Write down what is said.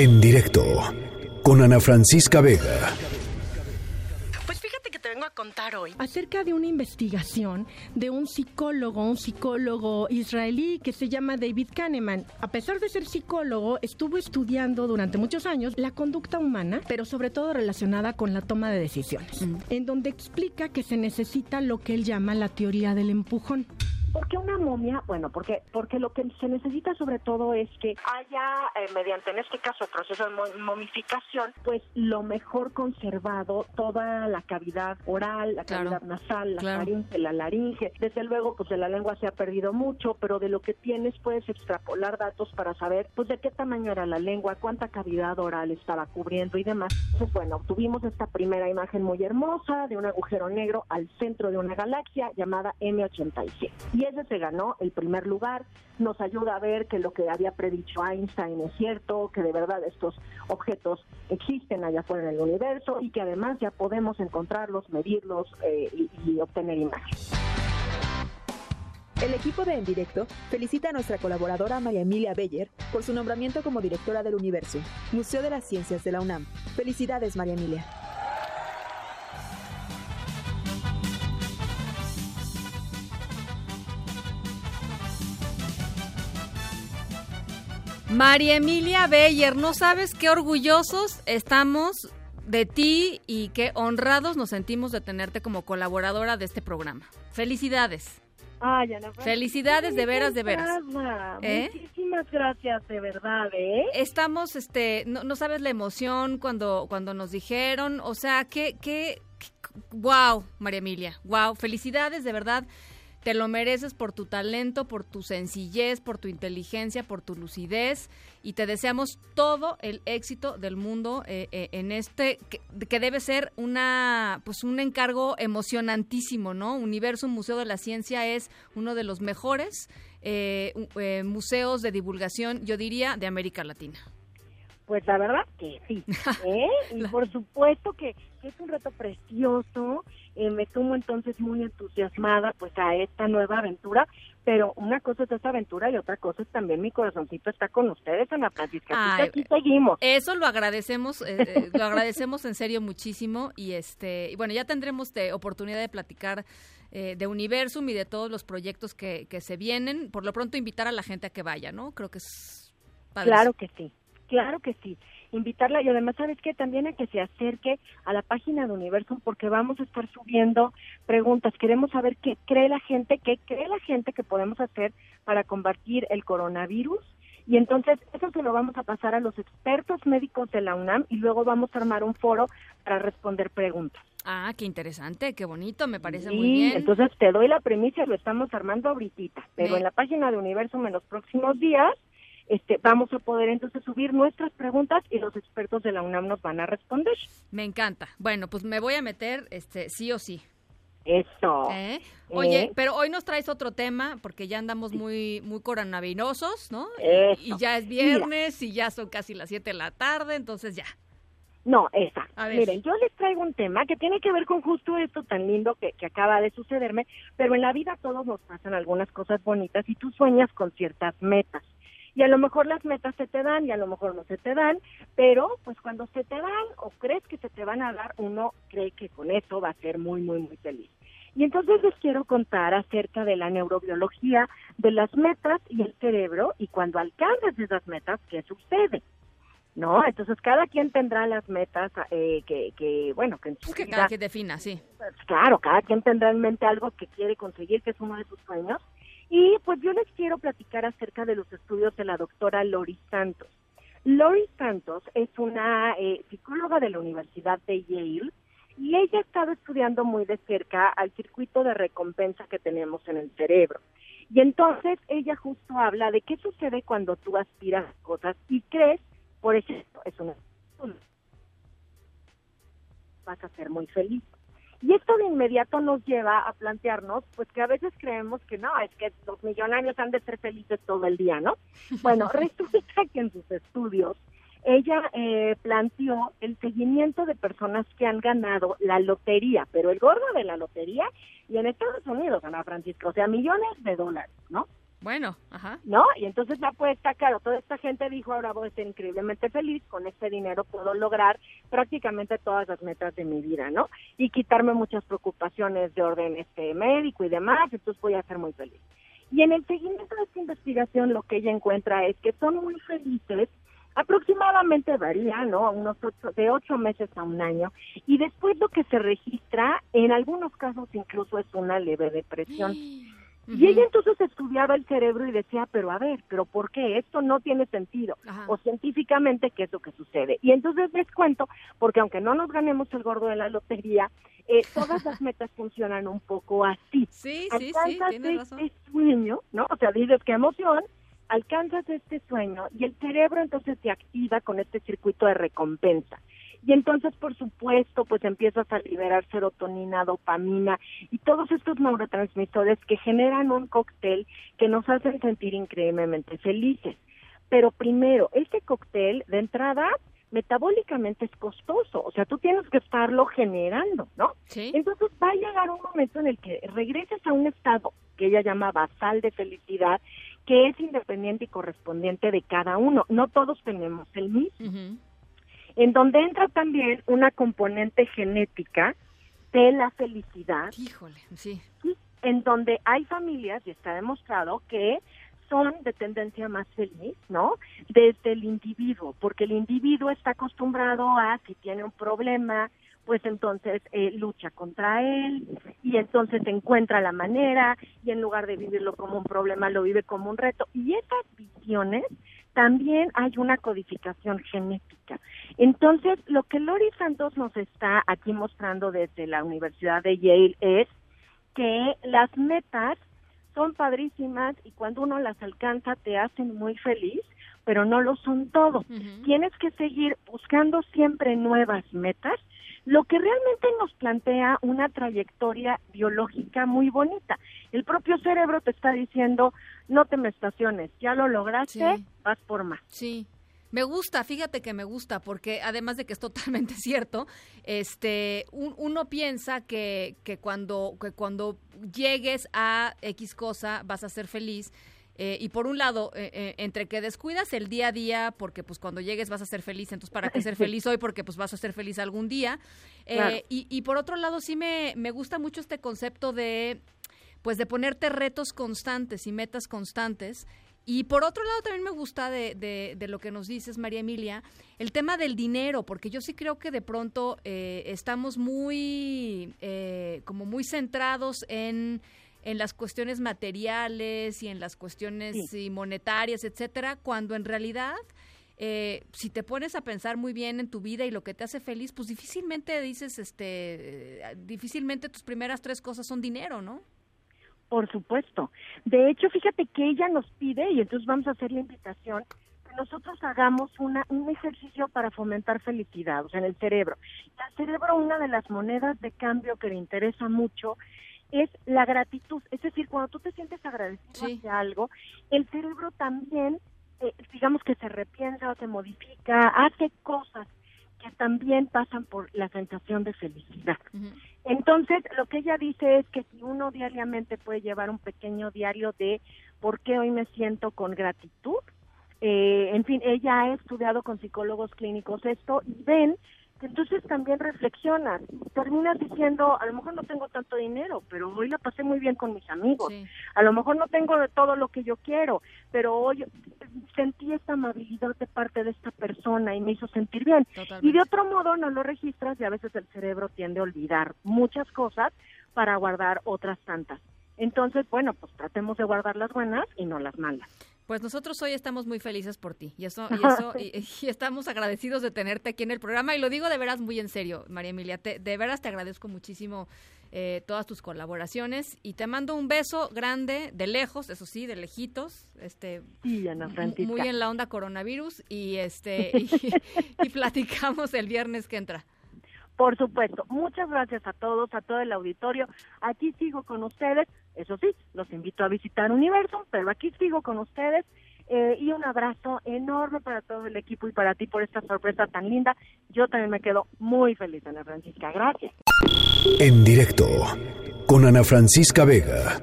En directo con Ana Francisca Vega. Pues fíjate que te vengo a contar hoy acerca de una investigación de un psicólogo, un psicólogo israelí que se llama David Kahneman. A pesar de ser psicólogo, estuvo estudiando durante muchos años la conducta humana, pero sobre todo relacionada con la toma de decisiones, en donde explica que se necesita lo que él llama la teoría del empujón. ¿Por qué una momia? Bueno, porque porque lo que se necesita sobre todo es que haya, eh, mediante en este caso el proceso de mo- momificación, pues lo mejor conservado, toda la cavidad oral, la Claro, cavidad nasal, la claro. faringe, la laringe. Desde luego, pues de la lengua se ha perdido mucho, pero de lo que tienes puedes extrapolar datos para saber, pues de qué tamaño era la lengua, cuánta cavidad oral estaba cubriendo y demás. Entonces, bueno, obtuvimos esta primera imagen muy hermosa de un agujero negro al centro de una galaxia llamada M87. Y ese se ganó el primer lugar. Nos ayuda a ver que lo que había predicho Einstein es cierto, que de verdad estos objetos existen allá afuera en el universo y que además ya podemos encontrarlos, medirlos eh, y, y obtener imágenes. El equipo de En Directo felicita a nuestra colaboradora María Emilia Beller por su nombramiento como directora del Universo, Museo de las Ciencias de la UNAM. Felicidades, María Emilia. María Emilia Beyer, no sabes qué orgullosos estamos de ti y qué honrados nos sentimos de tenerte como colaboradora de este programa. Felicidades. Ay, Ana Felicidades, de veras, de veras. ¿Eh? Muchísimas gracias, de verdad, ¿eh? Estamos, este, no, no sabes la emoción cuando, cuando nos dijeron, o sea, qué, qué, wow, María Emilia, wow, felicidades, de verdad, te lo mereces por tu talento, por tu sencillez, por tu inteligencia, por tu lucidez, y te deseamos todo el éxito del mundo eh, eh, en este, que, que debe ser una, pues un encargo emocionantísimo, ¿no? Universo Museo de la Ciencia es uno de los mejores eh, eh, museos de divulgación, yo diría, de América Latina. Pues la verdad que sí, ¿eh? Y por supuesto que que es un reto precioso. eh, me tomo entonces muy entusiasmada pues a esta nueva aventura, pero una cosa es esta aventura y otra cosa es también mi corazoncito está con ustedes, Ana Francisca. Ay, aquí seguimos. Eso lo agradecemos, eh, eh, lo agradecemos en serio muchísimo y este, y bueno, ya tendremos de oportunidad de platicar eh, de Universum y de todos los proyectos que, que se vienen. Por lo pronto invitar a la gente a que vaya, ¿no? Creo que es. Claro que sí, claro que sí. Invitarla y además, ¿sabes qué? También a que se acerque a la página de Universum porque vamos a estar subiendo preguntas. Queremos saber qué cree la gente, qué cree la gente que podemos hacer para combatir el coronavirus. Y entonces eso se lo vamos a pasar a los expertos médicos de la UNAM y luego vamos a armar un foro para responder preguntas. Ah, qué interesante, qué bonito, me parece Sí, muy bien. entonces te doy la premisa lo estamos armando ahorita, pero en la página de Universum en los próximos días este, vamos a poder entonces subir nuestras preguntas y los expertos de la UNAM nos van a responder. Me encanta. Bueno, pues me voy a meter este sí o sí. Eso. ¿eh? Oye, ¿Eh? pero hoy nos traes otro tema porque ya andamos muy muy coronavirosos, ¿no? Y- Eso. Y ya es viernes y ya son casi las 7 de la tarde, entonces ya. No, esa. A ver. Miren, yo les traigo un tema que tiene que ver con justo esto tan lindo que, que acaba de sucederme, pero en la vida todos nos pasan algunas cosas bonitas y tú sueñas con ciertas metas. Y a lo mejor las metas se te dan y a lo mejor no se te dan, pero pues cuando se te dan o crees que se te van a dar, uno cree que con eso va a ser muy, muy, muy feliz. Y entonces les quiero contar acerca de la neurobiología de las metas y el cerebro y cuando alcanzas esas metas, ¿qué sucede? ¿no? Entonces cada quien tendrá las metas eh, que, que, bueno, que en su Que vida, cada quien defina, sí. pues, claro, cada quien tendrá en mente algo que quiere conseguir, que es uno de sus sueños. Y pues yo les quiero platicar acerca de los estudios de la doctora Lori Santos. Lori Santos es una eh, psicóloga de la Universidad de Yale y ella ha estado estudiando muy de cerca al circuito de recompensa que tenemos en el cerebro. Y entonces ella justo habla de qué sucede cuando tú aspiras a cosas y crees, por ejemplo, es una vas a ser muy feliz. Y esto de inmediato nos lleva a plantearnos, pues que a veces creemos que no, es que los millonarios han de ser felices todo el día, ¿no? Bueno, resulta que en sus estudios ella eh, planteó el seguimiento de personas que han ganado la lotería, pero el gordo de la lotería y en Estados Unidos, Ana Francisca, o sea, millones de dólares, ¿no? Bueno, ajá. ¿No? Y entonces la apuesta, claro, toda esta gente dijo, ahora voy a ser increíblemente feliz, con este dinero puedo lograr prácticamente todas las metas de mi vida, ¿no? Y quitarme muchas preocupaciones de orden este médico y demás, entonces voy a ser muy feliz. Y en el seguimiento de esta investigación lo que ella encuentra es que son muy felices aproximadamente varía, ¿no? Unos ocho, de ocho meses a un año. Y después lo que se registra, en algunos casos incluso es una leve depresión. Y ella entonces estudiaba el cerebro y decía, pero a ver, pero ¿por qué? Esto no tiene sentido. O científicamente, ¿qué es lo que sucede? Y entonces les cuento, porque aunque no nos ganemos el gordo de la lotería, eh, todas las metas funcionan un poco así. Sí, sí, sí, tienes razón. Este sueño, ¿no? O sea, dices, qué emoción, alcanzas este sueño y el cerebro entonces se activa con este circuito de recompensa. Y entonces, por supuesto, pues empiezas a liberar serotonina, dopamina y todos estos neurotransmisores que generan un cóctel que nos hacen sentir increíblemente felices. Pero primero, este cóctel de entrada metabólicamente es costoso, o sea, tú tienes que estarlo generando, ¿no? Sí. Entonces va a llegar un momento en el que regreses a un estado que ella llama basal de felicidad, que es independiente y correspondiente de cada uno. No todos tenemos el mismo. En donde entra también una componente genética de la felicidad. Híjole, sí. En donde hay familias, y está demostrado, que son de tendencia más feliz, ¿no? Desde el individuo, porque el individuo está acostumbrado a, si tiene un problema, pues entonces eh, lucha contra él y entonces encuentra la manera y en lugar de vivirlo como un problema lo vive como un reto. Y esas visiones también hay una codificación genética. Entonces, lo que Lori Santos nos está aquí mostrando desde la Universidad de Yale es que las metas son padrísimas y cuando uno las alcanza te hacen muy feliz, pero no lo son todo. Tienes que seguir buscando siempre nuevas metas lo que realmente nos plantea una trayectoria biológica muy bonita. El propio cerebro te está diciendo, no te me estaciones, ya lo lograste, vas por más. Sí. Me gusta, fíjate que me gusta, porque además de que es totalmente cierto, este, uno piensa que, que, cuando, que cuando llegues a X cosa vas a ser feliz, eh, y por un lado, eh, eh, entre que descuidas el día a día, porque pues cuando llegues vas a ser feliz, entonces para qué ser feliz hoy, porque pues vas a ser feliz algún día. y, y, por otro lado, sí me, me gusta mucho este concepto de, pues de ponerte retos constantes y metas constantes. Y por otro lado, también me gusta de, de, de, lo que nos dices, María Emilia, el tema del dinero, porque yo sí creo que de pronto estamos muy, como muy centrados en en las cuestiones materiales y en las cuestiones monetarias, etcétera, cuando en realidad eh, si te pones a pensar muy bien en tu vida y lo que te hace feliz, pues difícilmente dices, este, difícilmente tus primeras tres cosas son dinero, ¿no? Por supuesto. De hecho, fíjate que ella nos pide, y entonces vamos a hacer la invitación, que nosotros hagamos una, un ejercicio para fomentar felicidad, o sea, en el cerebro. El cerebro, una de las monedas de cambio que le interesa mucho es la gratitud. Es decir, cuando tú te sientes agradecido hacia algo, el cerebro también, eh, digamos que se repiensa o se modifica, hace cosas que también pasan por la sensación de felicidad. Entonces, lo que ella dice es que si uno diariamente puede llevar un pequeño diario de por qué hoy me siento con gratitud, eh, en fin, ella ha estudiado con psicólogos clínicos esto y ven entonces también reflexionas, terminas diciendo, a lo mejor no tengo tanto dinero, pero hoy la pasé muy bien con mis amigos, a lo mejor no tengo de todo lo que yo quiero, pero hoy sentí esta amabilidad de parte de esta persona y me hizo sentir bien. Y de otro modo no lo registras y a veces el cerebro tiende a olvidar muchas cosas para guardar otras tantas. Entonces, bueno, pues tratemos de guardar las buenas y no las malas. Pues nosotros hoy estamos muy felices por ti. Y eso, y, eso y, estamos agradecidos de tenerte aquí en el programa. Y lo digo de veras muy en serio, María Emilia, de veras te agradezco muchísimo eh, todas tus colaboraciones. Y te mando un beso grande de lejos, eso sí, de lejitos, este, muy en la onda coronavirus. Y este y platicamos el viernes que entra. Por supuesto. Muchas gracias a todos, a todo el auditorio. Aquí sigo con ustedes. Eso sí, los invito a visitar Universo, pero aquí sigo con ustedes. Eh, y un abrazo enorme para todo el equipo y para ti por esta sorpresa tan linda. Yo también me quedo muy feliz, Ana Francisca. Gracias. En directo con Ana Francisca Vega.